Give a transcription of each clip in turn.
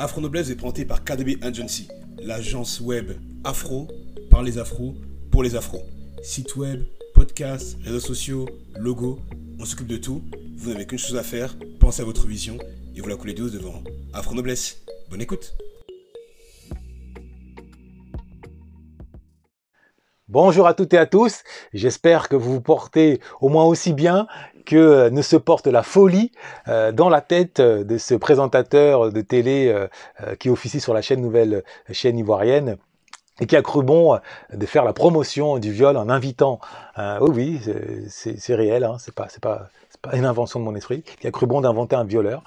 Afro Noblesse est présenté par KDB Agency, l'agence web afro par les afros pour les afros. Site web, podcast, réseaux sociaux, logo, on s'occupe de tout. Vous n'avez qu'une chose à faire, pensez à votre vision et vous la coulez douce devant Afro Noblesse. Bonne écoute. Bonjour à toutes et à tous, j'espère que vous vous portez au moins aussi bien que euh, ne se porte la folie euh, dans la tête euh, de ce présentateur de télé qui officie sur la chaîne nouvelle chaîne ivoirienne et qui a cru bon de faire la promotion du viol en invitant, oui oui, c'est réel, hein, c'est pas une invention de mon esprit, qui a cru bon d'inventer un violeur,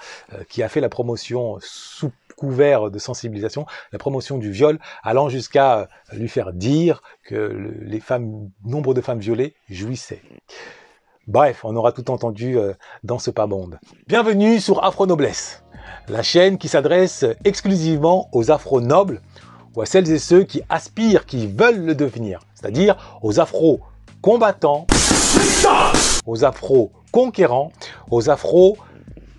qui a fait la promotion sous couvert de sensibilisation, la promotion du viol, allant jusqu'à lui faire dire que les femmes, nombre de femmes violées jouissaient. Bref, on aura tout entendu euh, dans ce pas monde. Bienvenue sur Afro Noblesse, la chaîne qui s'adresse exclusivement aux afro nobles ou à celles et ceux qui aspirent, qui veulent le devenir, c'est-à-dire aux afro combattants, aux afro conquérants, aux afro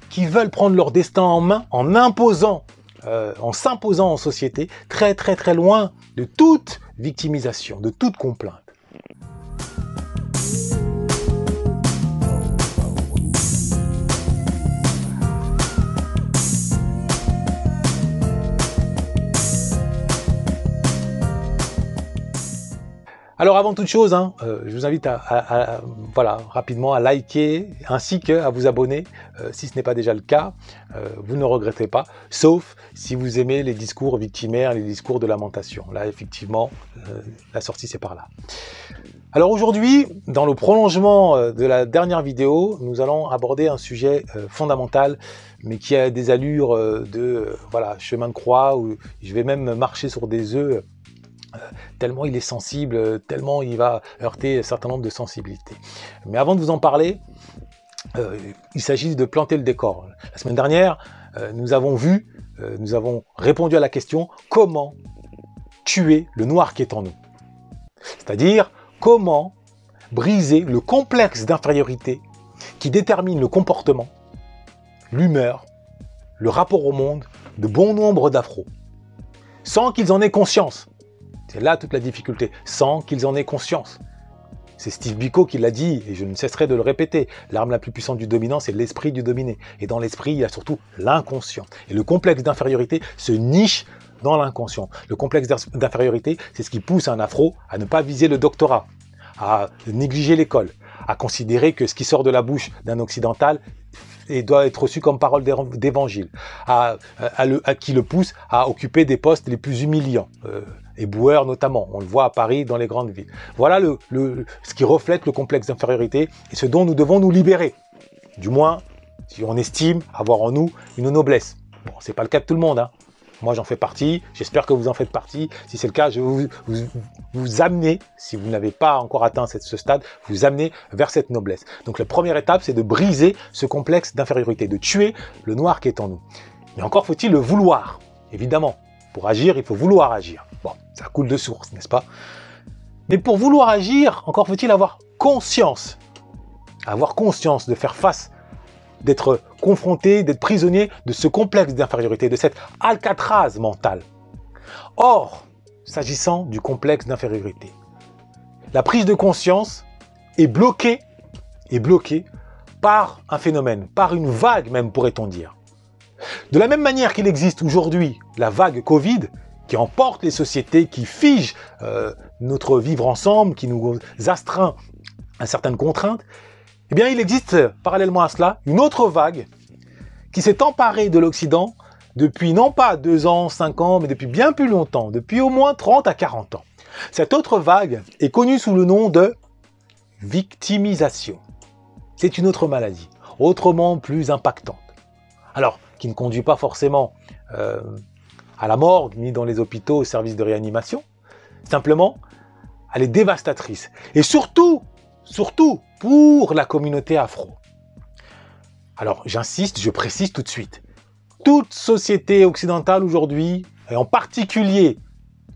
qui veulent prendre leur destin en main en imposant, euh, en s'imposant en société, très très très loin de toute victimisation, de toute complainte. Alors avant toute chose, hein, euh, je vous invite à, rapidement à liker ainsi qu'à vous abonner euh, si ce n'est pas déjà le cas. Euh, vous ne regrettez pas, sauf si vous aimez les discours victimaires, les discours de lamentation. Là, effectivement, la sortie c'est par là. Alors aujourd'hui, dans le prolongement de la dernière vidéo, nous allons aborder un sujet fondamental, mais qui a des allures de voilà chemin de croix, où je vais même marcher sur des œufs tellement il est sensible, tellement il va heurter un certain nombre de sensibilités. Mais avant de vous en parler, euh, il s'agit de planter le décor. La semaine dernière, euh, nous avons vu, euh, nous avons répondu à la question comment tuer le noir qui est en nous? C'est-à-dire comment briser le complexe d'infériorité qui détermine le comportement, l'humeur, le rapport au monde de bon nombre d'afros, sans qu'ils en aient conscience? C'est là toute la difficulté, sans qu'ils en aient conscience. C'est Steve Biko qui l'a dit, et je ne cesserai de le répéter. L'arme la plus puissante du dominant, c'est l'esprit du dominé. Et dans l'esprit, il y a surtout l'inconscient. Et le complexe d'infériorité se niche dans l'inconscient. Le complexe d'infériorité, c'est ce qui pousse un afro à ne pas viser le doctorat, à négliger l'école, à considérer que ce qui sort de la bouche d'un occidental et doit être reçu comme parole d'évangile, à, qui le pousse à occuper des postes les plus humiliants. Euh, et boueurs notamment. On le voit à Paris, dans les grandes villes. Voilà ce qui reflète le complexe d'infériorité et ce dont nous devons nous libérer. Du moins, si on estime avoir en nous une noblesse. Bon, c'est pas le cas de tout le monde. Hein. Moi, j'en fais partie. J'espère que vous en faites partie. Si c'est le cas, je vous, vous, amener, si vous n'avez pas encore atteint ce stade, vous amener vers cette noblesse. Donc, la première étape, c'est de briser ce complexe d'infériorité, de tuer le noir qui est en nous. Mais encore faut-il le vouloir, évidemment. Pour agir, il faut vouloir agir. Bon, ça coule de source, n'est-ce pas? Mais pour vouloir agir, encore faut-il avoir conscience. Avoir conscience de faire face, d'être confronté, d'être prisonnier de ce complexe d'infériorité, de cette alcatraz mentale. Or, s'agissant du complexe d'infériorité, la prise de conscience est bloquée, est bloquée par un phénomène, par une vague même pourrait-on dire. De la même manière qu'il existe aujourd'hui la vague Covid, qui emporte les sociétés, qui fige euh, notre vivre ensemble, qui nous astreint à certaines contraintes, eh bien il existe parallèlement à cela une autre vague qui s'est emparée de l'Occident depuis non pas deux ans, cinq ans, mais depuis bien plus longtemps, depuis au moins 30 à 40 ans. Cette autre vague est connue sous le nom de victimisation. C'est une autre maladie, autrement plus impactante. Alors, qui ne conduit pas forcément euh, à la mort, ni dans les hôpitaux au service de réanimation. Simplement, elle est dévastatrice. Et surtout, surtout pour la communauté afro. Alors, j'insiste, je précise tout de suite. Toute société occidentale aujourd'hui, et en particulier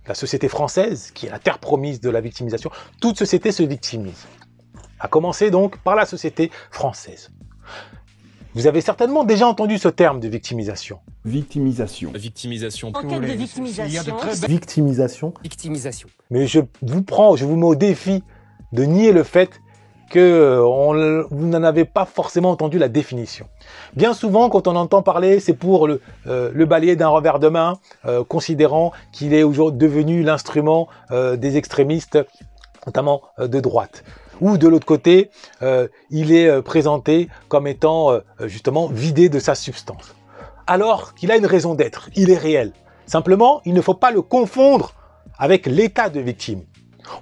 la société française, qui est la terre promise de la victimisation, toute société se victimise. À commencer donc par la société française. Vous avez certainement déjà entendu ce terme de victimisation. Victimisation. Victimisation. Enquête de victimisation. Victimisation. Victimisation. Mais je vous prends, je vous mets au défi de nier le fait que euh, on- vous n'en avez pas forcément entendu la définition. Bien souvent, quand on entend parler, c'est pour le, euh, le balayer d'un revers de main, euh, considérant qu'il est aujourd'hui devenu l'instrument euh, des extrémistes, notamment euh, de droite. Ou de l'autre côté, euh, il est euh, présenté comme étant euh, justement vidé de sa substance. Alors qu'il a une raison d'être, il est réel. Simplement, il ne faut pas le confondre avec l'état de victime.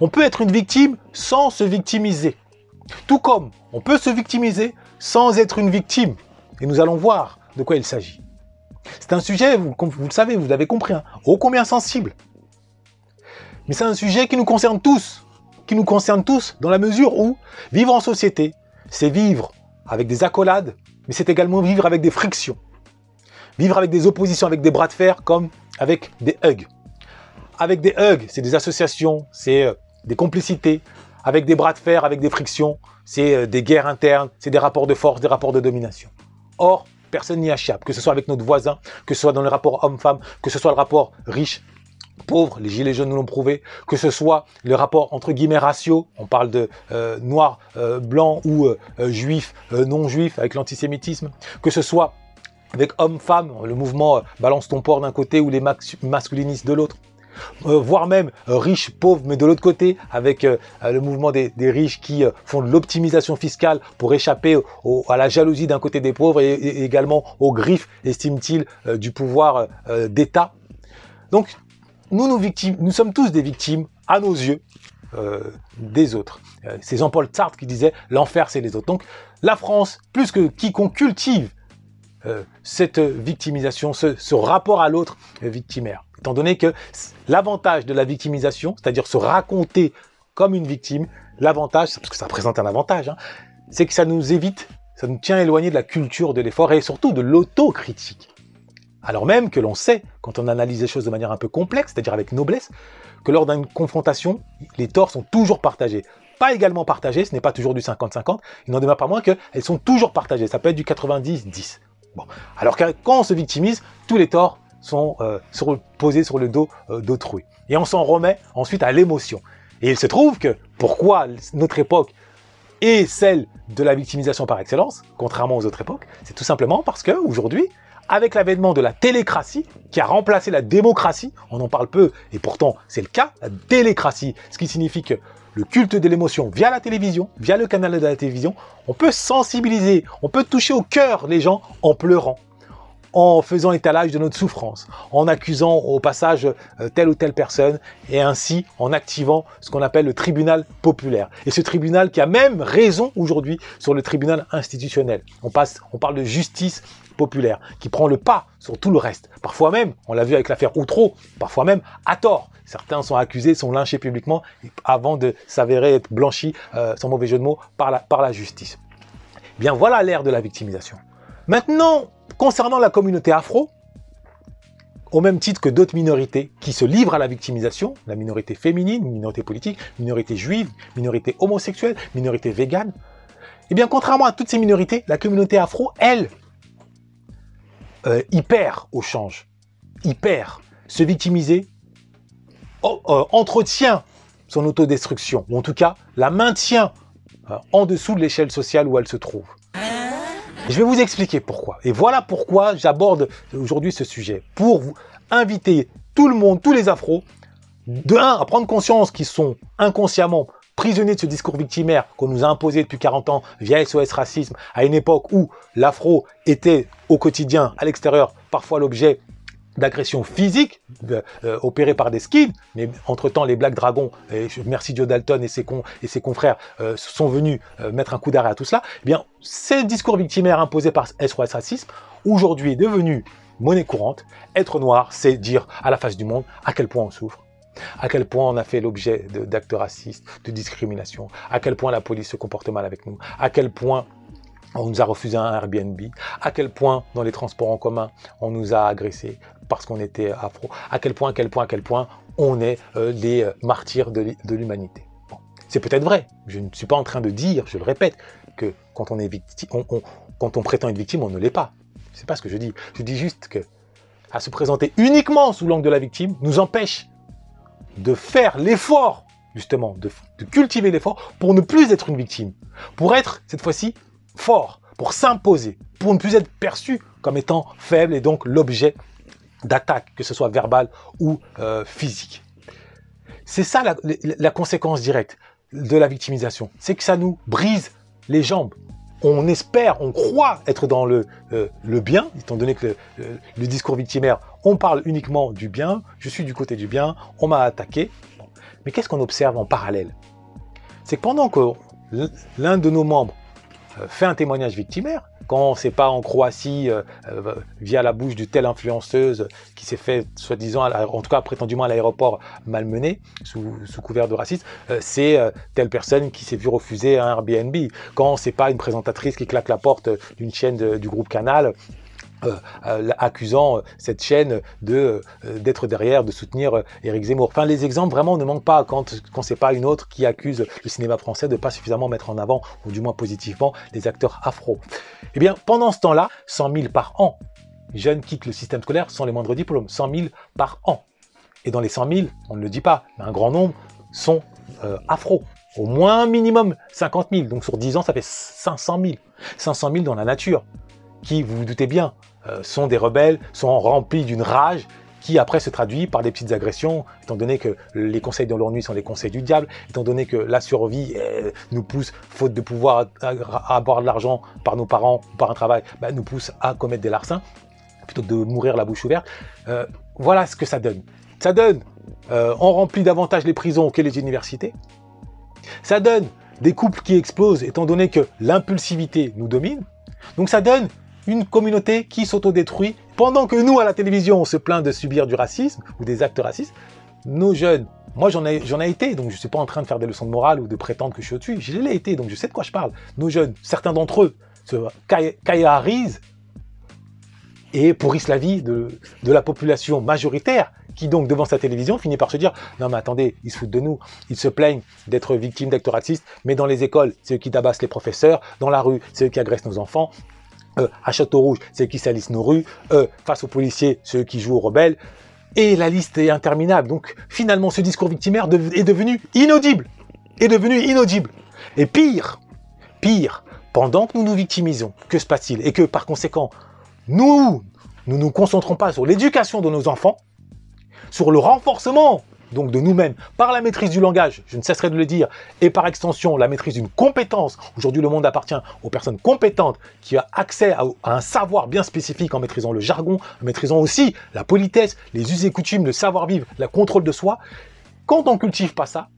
On peut être une victime sans se victimiser. Tout comme on peut se victimiser sans être une victime. Et nous allons voir de quoi il s'agit. C'est un sujet, vous, vous le savez, vous l'avez compris, hein, ô combien sensible. Mais c'est un sujet qui nous concerne tous, qui nous concerne tous dans la mesure où vivre en société, c'est vivre avec des accolades, mais c'est également vivre avec des frictions. Vivre avec des oppositions, avec des bras de fer, comme avec des hugs. Avec des hugs, c'est des associations, c'est euh, des complicités. Avec des bras de fer, avec des frictions, c'est euh, des guerres internes, c'est des rapports de force, des rapports de domination. Or, personne n'y échappe, que ce soit avec notre voisin, que ce soit dans le rapport homme-femme, que ce soit le rapport riche pauvre, les gilets jaunes nous l'ont prouvé, que ce soit le rapport entre guillemets ratio, on parle de euh, noir, euh, blanc ou euh, juif, non juif avec l'antisémitisme, que ce soit avec homme-femme, le mouvement balance ton port d'un côté ou les masculinistes de l'autre, voire même euh, riches, pauvres, mais de l'autre côté, avec le mouvement des, riches qui font de l'optimisation fiscale pour échapper à la jalousie d'un côté des pauvres et, et également aux griffes, estime-t-il, du pouvoir d'État. Donc, nous, nous, victimes, nous sommes tous des victimes, à nos yeux, euh, des autres. Euh, c'est Jean-Paul Sartre qui disait l'enfer, c'est les autres. Donc, la France, plus que quiconque cultive euh, cette victimisation, ce, rapport à l'autre victimaire. Étant donné que l'avantage de la victimisation, c'est-à-dire se raconter comme une victime, l'avantage, parce que ça présente un avantage, hein, c'est que ça nous évite, ça nous tient éloigné de la culture de l'effort et surtout de l'autocritique. Alors même que l'on sait, quand on analyse les choses de manière un peu complexe, c'est-à-dire avec noblesse, que lors d'une confrontation, les torts sont toujours partagés. Pas également partagés, ce n'est pas toujours du 50-50, il n'en demeure pas moins qu'elles sont toujours partagées. Ça peut être du 90-10. Bon. Alors que quand on se victimise, tous les torts sont euh, posés sur le dos euh, d'autrui. Et on s'en remet ensuite à l'émotion. Et il se trouve que pourquoi notre époque est celle de la victimisation par excellence, contrairement aux autres époques, c'est tout simplement parce que aujourd'hui, avec l'avènement de la télécratie, qui a remplacé la démocratie, on en parle peu, et pourtant c'est le cas, la télécratie, ce qui signifie que le culte de l'émotion via la télévision, via le canal de la télévision, on peut sensibiliser, on peut toucher au cœur les gens en pleurant, en faisant étalage de notre souffrance, en accusant au passage euh, telle ou telle personne, et ainsi en activant ce qu'on appelle le tribunal populaire. Et ce tribunal qui a même raison aujourd'hui sur le tribunal institutionnel. On, on parle de justice populaire, qui prend le pas sur tout le reste. Parfois même, on l'a vu avec l'affaire Outreau, parfois même à tort. Certains sont accusés, sont lynchés publiquement avant de s'avérer être blanchis, euh, sans mauvais jeu de mots, par la, justice. Bien voilà l'ère de la victimisation. Maintenant, concernant la communauté afro, au même titre que d'autres minorités qui se livrent à la victimisation, la minorité féminine, minorité politique, minorité juive, minorité homosexuelle, minorité végane, eh bien contrairement à toutes ces minorités, la communauté afro, elle, euh, au change. Y perd. Se victimiser oh, euh, entretient son autodestruction, ou en tout cas la maintient euh, en dessous de l'échelle sociale où elle se trouve. Je vais vous expliquer pourquoi. Et voilà pourquoi j'aborde aujourd'hui ce sujet. Pour vous inviter tout le monde, tous les afros, de un, à prendre conscience qu'ils sont inconsciemment prisonniers de ce discours victimaire qu'on nous a imposé depuis 40 ans via SOS Racisme, à une époque où l'afro était au quotidien, à l'extérieur, parfois l'objet d'agressions physiques euh, opérées par des skids, mais entre-temps les Black Dragons, merci Joe Dalton et ses, con- et ses confrères, euh, sont venus euh, mettre un coup d'arrêt à tout cela, eh bien, ces discours victimaires imposés par SOS Racisme, aujourd'hui est devenu monnaie courante. Être noir, c'est dire à la face du monde à quel point on souffre, à quel point on a fait l'objet d'actes racistes, de discrimination, à quel point la police se comporte mal avec nous, à quel point on nous a refusé un Airbnb, à quel point dans les transports en commun on nous a agressés parce qu'on était afro, à quel point, à quel point, à quel point on est euh, les euh, martyrs de l'humanité? C'est peut-être vrai, je ne suis pas en train de dire, je le répète, que quand on est victime, on- quand on prétend être victime, on ne l'est pas. C'est pas ce que je dis. Je dis juste que à se présenter uniquement sous l'angle de la victime nous empêche de faire l'effort, justement, de, cultiver l'effort pour ne plus être une victime. Pour être, cette fois-ci, fort, pour s'imposer, pour ne plus être perçu comme étant faible et donc l'objet d'attaque, que ce soit verbale ou euh, physique. C'est ça la, conséquence directe de la victimisation. C'est que ça nous brise les jambes. On espère, on croit être dans le, euh, bien, étant donné que le, le, discours victimaire, on parle uniquement du bien, je suis du côté du bien, on m'a attaqué. Mais qu'est-ce qu'on observe en parallèle? C'est que pendant que l'un de nos membres euh, fait un témoignage victimaire, quand c'est pas en Croatie euh, euh, via la bouche de telle influenceuse qui s'est fait soi-disant, en tout cas prétendument à l'aéroport malmené sous, couvert de racisme, c'est telle personne qui s'est vue refuser un Airbnb. Quand c'est pas une présentatrice qui claque la porte d'une chaîne du groupe Canal, euh, euh, accusant euh, cette chaîne d'être derrière, de soutenir Éric Zemmour. Enfin, les exemples vraiment ne manquent pas quand quand c'est pas une autre qui accuse le cinéma français de pas suffisamment mettre en avant, ou du moins positivement, les acteurs afro. Eh bien, pendant ce temps-là, 100 000 par an, jeunes quittent le système scolaire sans les moindres diplômes, 100 000 par an. Et dans les 100 000, on ne le dit pas, mais un grand nombre sont afro. Au moins minimum 50 000. Donc sur 10 ans, ça fait 500 000. 500 000 dans la nature, qui, vous vous doutez bien, sont des rebelles, sont remplis d'une rage qui après se traduit par des petites agressions, étant donné que les conseils de l'ennui sont les conseils du diable, étant donné que la survie euh, nous pousse, faute de pouvoir avoir de l'argent par nos parents ou par un travail, bah, nous pousse à commettre des larcins, plutôt que de mourir la bouche ouverte. Euh, voilà ce que ça donne. Ça donne, euh, on remplit davantage les prisons que les universités. Ça donne des couples qui explosent, étant donné que l'impulsivité nous domine. Donc ça donne une communauté qui s'autodétruit. Pendant que nous, à la télévision, on se plaint de subir du racisme ou des actes racistes, nos jeunes, moi j'en ai, ai été, donc je ne suis pas en train de faire des leçons de morale ou de prétendre que je suis au-dessus, je l'ai été, donc je sais de quoi je parle. Nos jeunes, certains d'entre eux, se caillarisent et pourrissent la vie de, de la population majoritaire qui donc devant sa télévision finit par se dire non mais attendez ils se foutent de nous ils se plaignent d'être victimes d'actes racistes mais dans les écoles c'est eux qui tabassent les professeurs dans la rue c'est eux qui agressent nos enfants euh, à Château-Rouge, c'est qui salissent nos rues, euh, face aux policiers, ceux qui jouent aux rebelles, et la liste est interminable. Donc finalement, ce discours victimaire est devenu inaudible, est devenu inaudible. Et pire, pire, pendant que nous nous victimisons, que se passe-t-il? Et que par conséquent, nous, nous nous concentrons pas sur l'éducation de nos enfants, sur le renforcement donc de nous-mêmes, par la maîtrise du langage, je ne cesserai de le dire, et par extension la maîtrise d'une compétence. Aujourd'hui, le monde appartient aux personnes compétentes qui ont accès à, un savoir bien spécifique en maîtrisant le jargon, en maîtrisant aussi la politesse, les us et coutumes, le savoir-vivre, le contrôle de soi. Quand on cultive pas ça,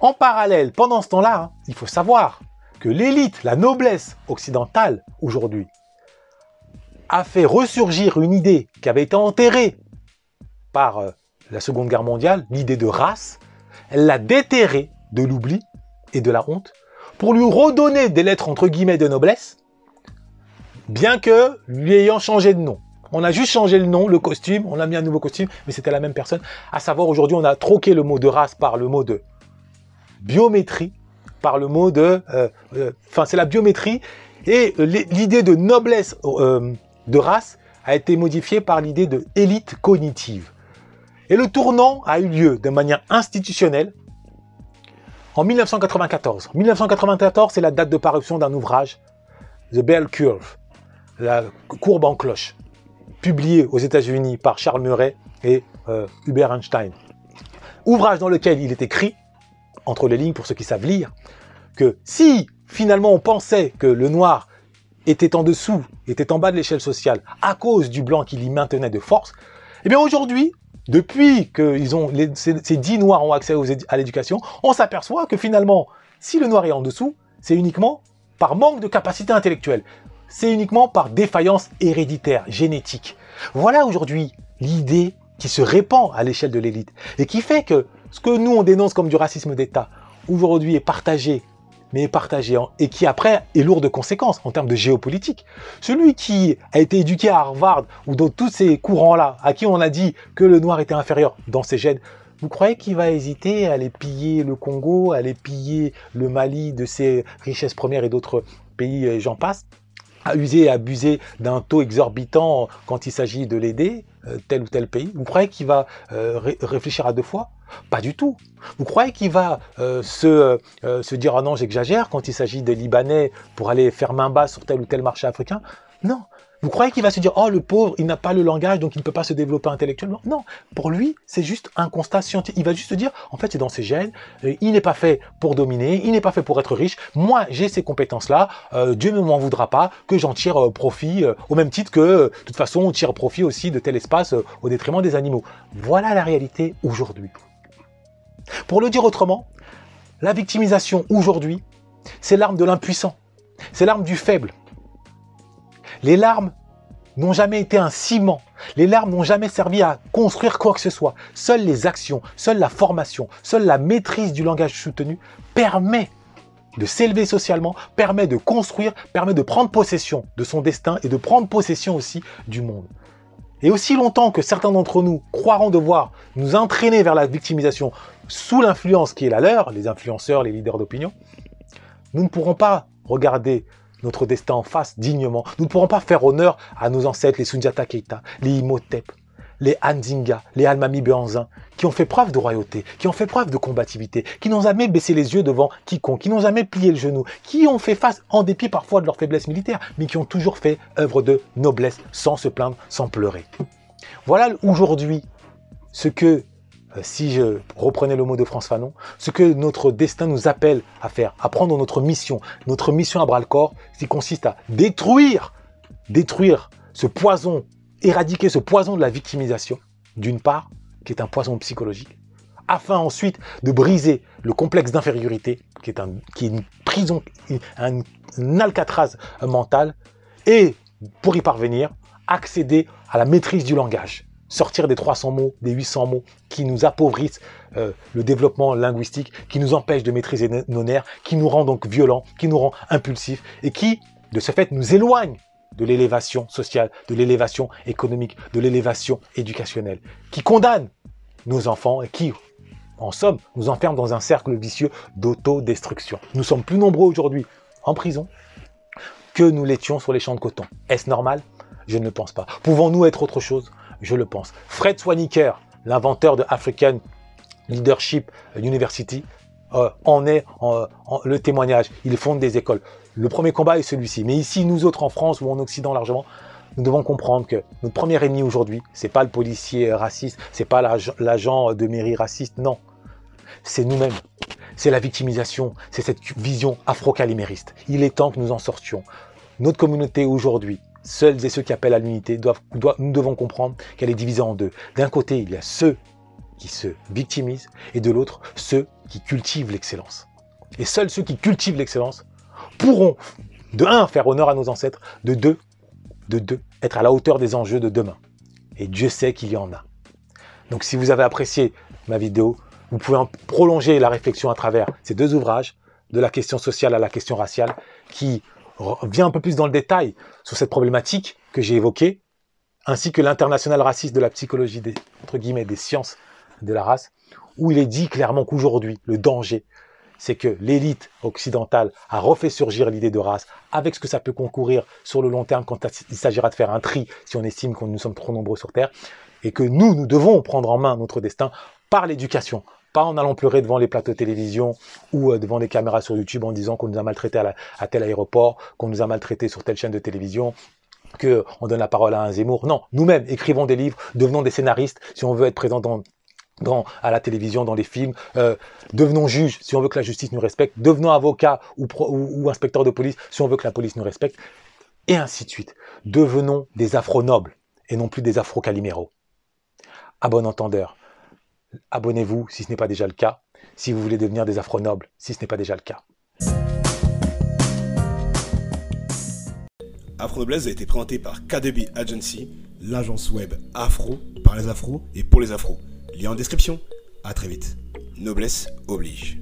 en parallèle, pendant ce temps-là, hein, il faut savoir que l'élite, la noblesse occidentale aujourd'hui, a fait ressurgir une idée qui avait été enterrée par euh, la Seconde Guerre mondiale, l'idée de race, elle l'a déterré de l'oubli et de la honte pour lui redonner des lettres entre guillemets de noblesse, bien que lui ayant changé de nom. On a juste changé le nom, le costume, on a mis un nouveau costume, mais c'était la même personne. À savoir, aujourd'hui, on a troqué le mot de race par le mot de biométrie, par le mot de... Enfin, euh, euh, c'est la biométrie, et l'idée de noblesse euh, de race a été modifiée par l'idée de élite cognitive. Et le tournant a eu lieu de manière institutionnelle en 1994. 1994, c'est la date de parution d'un ouvrage, The Bell Curve, la courbe en cloche, publié aux États-Unis par Charles Murray et euh, Hubert Einstein. Ouvrage dans lequel il est écrit, entre les lignes pour ceux qui savent lire, que si finalement on pensait que le noir était en dessous, était en bas de l'échelle sociale à cause du blanc qui l'y maintenait de force, eh bien aujourd'hui, depuis que ces, ces, dix noirs ont accès à l'éducation, on s'aperçoit que finalement, si le noir est en dessous, c'est uniquement par manque de capacité intellectuelle. C'est uniquement par défaillance héréditaire, génétique. Voilà aujourd'hui l'idée qui se répand à l'échelle de l'élite et qui fait que ce que nous on dénonce comme du racisme d'État aujourd'hui est partagé mais partagé et qui après est lourd de conséquences en termes de géopolitique. Celui qui a été éduqué à Harvard ou dans tous ces courants-là, à qui on a dit que le noir était inférieur dans ses gènes, vous croyez qu'il va hésiter à aller piller le Congo, à aller piller le Mali de ses richesses premières et d'autres pays, j'en passe? User et abuser d'un taux exorbitant quand il s'agit de l'aider, euh, tel ou tel pays Vous croyez qu'il va euh, réfléchir à deux fois? Pas du tout. Vous croyez qu'il va euh, se, se dire ah non j'exagère quand il s'agit des Libanais pour aller faire main basse sur tel ou tel marché africain? Non. Vous croyez qu'il va se dire, oh le pauvre, il n'a pas le langage, donc il ne peut pas se développer intellectuellement? Non, pour lui, c'est juste un constat scientifique. Il va juste se dire, en fait, c'est dans ses gènes, euh, il n'est pas fait pour dominer, il n'est pas fait pour être riche. Moi, j'ai ces compétences-là, euh, Dieu ne m'en voudra pas que j'en tire euh, profit, au même titre que, de toute façon, on tire profit aussi de tel espace au détriment des animaux. Voilà la réalité aujourd'hui. Pour le dire autrement, la victimisation aujourd'hui, c'est l'arme de l'impuissant, c'est l'arme du faible. Les larmes n'ont jamais été un ciment. Les larmes n'ont jamais servi à construire quoi que ce soit. Seules les actions, seule la formation, seule la maîtrise du langage soutenu permet de s'élever socialement, permet de construire, permet de prendre possession de son destin et de prendre possession aussi du monde. Et aussi longtemps que certains d'entre nous croiront devoir nous entraîner vers la victimisation sous l'influence qui est la leur, les influenceurs, les leaders d'opinion, nous ne pourrons pas regarder notre destin en face dignement. Nous ne pourrons pas faire honneur à nos ancêtres, les Sundiata Keita, les Imhotep, les Anzinga, les Almami Béanzin, qui ont fait preuve de royauté, qui ont fait preuve de combativité, qui n'ont jamais baissé les yeux devant quiconque, qui n'ont jamais plié le genou, qui ont fait face, en dépit parfois de leur faiblesse militaire, mais qui ont toujours fait œuvre de noblesse, sans se plaindre, sans pleurer. Voilà aujourd'hui ce que si je reprenais le mot de France Fanon, ce que notre destin nous appelle à faire, à prendre notre mission, notre mission à bras le corps, qui consiste à détruire, détruire ce poison, éradiquer ce poison de la victimisation, d'une part, qui est un poison psychologique, afin ensuite de briser le complexe d'infériorité, qui, est une prison, un alcatraz mental, et pour y parvenir, accéder à la maîtrise du langage sortir des 300 mots, des 800 mots qui nous appauvrissent euh, le développement linguistique, qui nous empêchent de maîtriser nos nerfs, qui nous rend donc violents, qui nous rend impulsifs et qui, de ce fait, nous éloigne de l'élévation sociale, de l'élévation économique, de l'élévation éducationnelle, qui condamne nos enfants et qui, en somme, nous enferme dans un cercle vicieux d'autodestruction. Nous sommes plus nombreux aujourd'hui en prison que nous l'étions sur les champs de coton. Est-ce normal? Je ne le pense pas. Pouvons-nous être autre chose? Je le pense. Fred Swaniker, l'inventeur de African Leadership University, euh, en est le témoignage. Il fonde des écoles. Le premier combat est celui-ci. Mais ici, nous autres en France ou en Occident largement, nous devons comprendre que notre premier ennemi aujourd'hui, c'est pas le policier raciste, c'est pas l'agent de mairie raciste, non. C'est nous-mêmes. C'est la victimisation, c'est cette vision afro-calimériste. Il est temps que nous en sortions. Notre communauté aujourd'hui, Seuls et ceux qui appellent à l'unité doivent, nous devons comprendre qu'elle est divisée en deux. D'un côté, il y a ceux qui se victimisent et de l'autre, ceux qui cultivent l'excellence. Et seuls ceux qui cultivent l'excellence pourront, de un, faire honneur à nos ancêtres, de deux, de deux, être à la hauteur des enjeux de demain. Et Dieu sait qu'il y en a. Donc si vous avez apprécié ma vidéo, vous pouvez en prolonger la réflexion à travers ces deux ouvrages, de la question sociale à la question raciale, qui vient un peu plus dans le détail sur cette problématique que j'ai évoquée, ainsi que l'international raciste de la psychologie des, entre guillemets, des sciences de la race, où il est dit clairement qu'aujourd'hui, le danger, c'est que l'élite occidentale a refait surgir l'idée de race avec ce que ça peut concourir sur le long terme quand il s'agira de faire un tri si on estime que nous sommes trop nombreux sur Terre, et que nous, nous devons prendre en main notre destin par l'éducation, pas en allant pleurer devant les plateaux de télévision ou euh, devant les caméras sur YouTube en disant qu'on nous a maltraités à, tel aéroport, qu'on nous a maltraités sur telle chaîne de télévision, qu'on donne la parole à un Zemmour. Non, nous-mêmes, écrivons des livres, devenons des scénaristes si on veut être présent dans, à la télévision, dans les films. Euh, devenons juges si on veut que la justice nous respecte. Devenons avocats ou, inspecteurs de police si on veut que la police nous respecte. Et ainsi de suite. Devenons des afro-nobles et non plus des afro-caliméraux. À bon entendeur, abonnez-vous si ce n'est pas déjà le cas, si vous voulez devenir des afro-nobles, si ce n'est pas déjà le cas. Afro Noblesse a été présenté par KDB Agency, l'agence web afro par les afros et pour les afros. Lien en description. À très vite. Noblesse oblige.